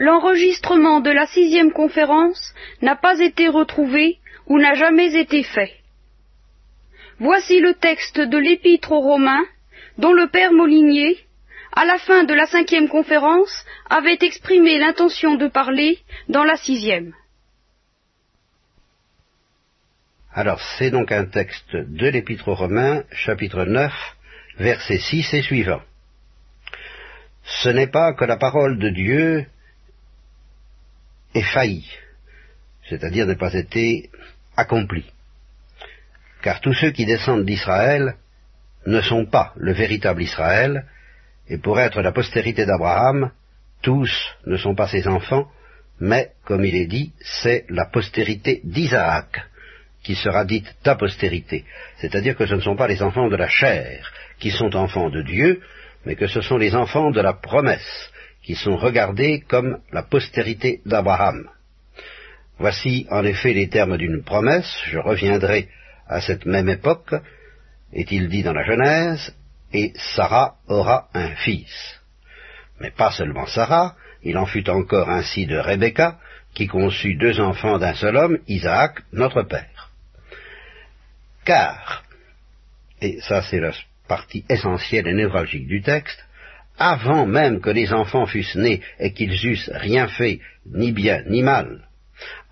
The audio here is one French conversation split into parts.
l'enregistrement de la sixième conférence n'a pas été retrouvé ou n'a jamais été fait. Voici le texte de l'épître aux Romains, dont le père Molinier, à la fin de la cinquième conférence, avait exprimé l'intention de parler dans la sixième. Alors, c'est donc un texte de l'Épître aux Romains, chapitre 9, versets 6 et suivants. Ce n'est pas que la parole de Dieu ait failli, c'est-à-dire n'ait pas été accomplie car tous ceux qui descendent d'Israël ne sont pas le véritable Israël, et pour être la postérité d'Abraham, tous ne sont pas ses enfants, mais, comme il est dit, c'est la postérité d'Isaac qui sera dite ta postérité, c'est-à-dire que ce ne sont pas les enfants de la chair qui sont enfants de Dieu, mais que ce sont les enfants de la promesse qui sont regardés comme la postérité d'Abraham. Voici en effet les termes d'une promesse, je reviendrai à cette même époque, est-il dit dans la Genèse, et Sarah aura un fils. Mais pas seulement Sarah, il en fut encore ainsi de Rebecca, qui conçut deux enfants d'un seul homme, Isaac, notre père. Car, et ça c'est la partie essentielle et névralgique du texte, avant même que les enfants fussent nés et qu'ils eussent rien fait, ni bien ni mal,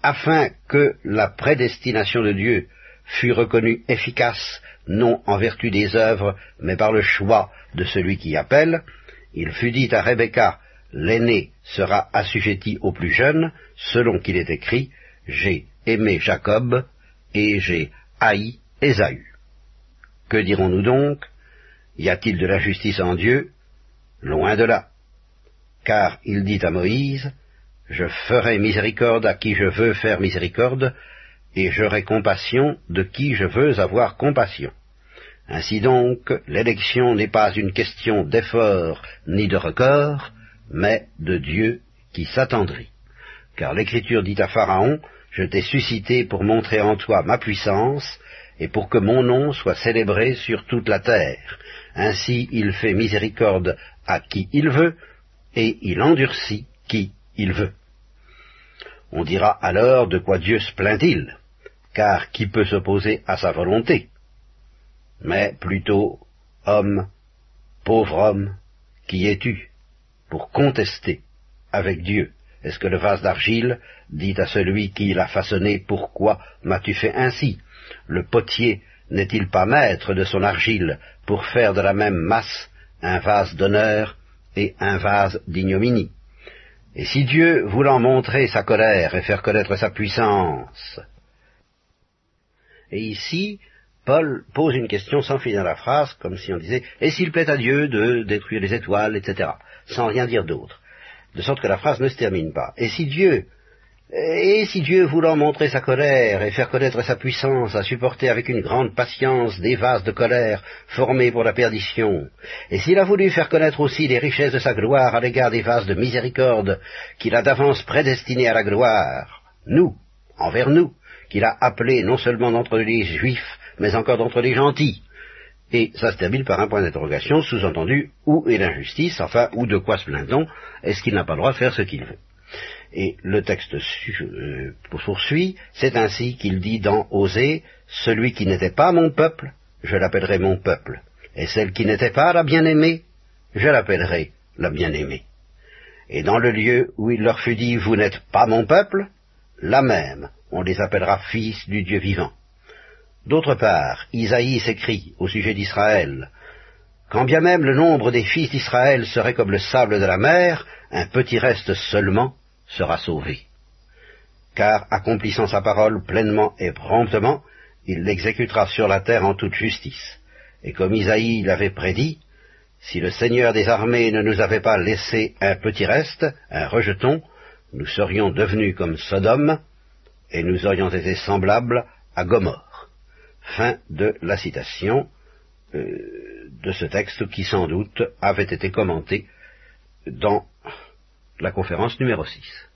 afin que la prédestination de Dieu fut reconnu efficace non en vertu des œuvres, mais par le choix de celui qui appelle, il fut dit à Rebecca, l'aîné sera assujetti au plus jeune, selon qu'il est écrit, j'ai aimé Jacob et j'ai haï Ésaü. Que dirons-nous donc? Y a-t-il de la justice en Dieu? Loin de là. Car il dit à Moïse, Je ferai miséricorde à qui je veux faire miséricorde, et j'aurai compassion de qui je veux avoir compassion. Ainsi donc, l'élection n'est pas une question d'effort ni de record, mais de Dieu qui s'attendrit. Car l'Écriture dit à Pharaon, Je t'ai suscité pour montrer en toi ma puissance, et pour que mon nom soit célébré sur toute la terre. Ainsi il fait miséricorde à qui il veut, et il endurcit qui il veut. On dira alors de quoi Dieu se plaint-il car qui peut s'opposer à sa volonté? Mais plutôt, homme, pauvre homme, qui es-tu pour contester avec Dieu? Est-ce que le vase d'argile dit à celui qui l'a façonné, pourquoi m'as-tu fait ainsi? Le potier n'est-il pas maître de son argile pour faire de la même masse un vase d'honneur et un vase d'ignominie? Et si Dieu, voulant montrer sa colère et faire connaître sa puissance, et ici, Paul pose une question sans finir la phrase, comme si on disait Et s'il plaît à Dieu de détruire les étoiles, etc., sans rien dire d'autre, de sorte que la phrase ne se termine pas. Et si Dieu, et si Dieu, voulant montrer sa colère et faire connaître sa puissance, a supporté avec une grande patience des vases de colère formés pour la perdition, et s'il a voulu faire connaître aussi les richesses de sa gloire à l'égard des vases de miséricorde qu'il a d'avance prédestinés à la gloire, nous, envers nous, qu'il a appelé non seulement d'entre les juifs, mais encore d'entre les gentils. Et ça se termine par un point d'interrogation, sous-entendu, où est l'injustice, enfin, où de quoi se plaint-on Est-ce qu'il n'a pas le droit de faire ce qu'il veut? Et le texte euh, poursuit, c'est ainsi qu'il dit dans Osée, celui qui n'était pas mon peuple, je l'appellerai mon peuple, et celle qui n'était pas la bien-aimée, je l'appellerai la bien-aimée. Et dans le lieu où il leur fut dit, vous n'êtes pas mon peuple, la même, on les appellera fils du Dieu vivant. D'autre part, Isaïe s'écrit au sujet d'Israël, Quand bien même le nombre des fils d'Israël serait comme le sable de la mer, un petit reste seulement sera sauvé. Car, accomplissant sa parole pleinement et promptement, il l'exécutera sur la terre en toute justice. Et comme Isaïe l'avait prédit, si le Seigneur des armées ne nous avait pas laissé un petit reste, un rejeton, nous serions devenus comme Sodome, et nous aurions été semblables à Gomorre. Fin de la citation euh, de ce texte qui sans doute avait été commenté dans la conférence numéro 6.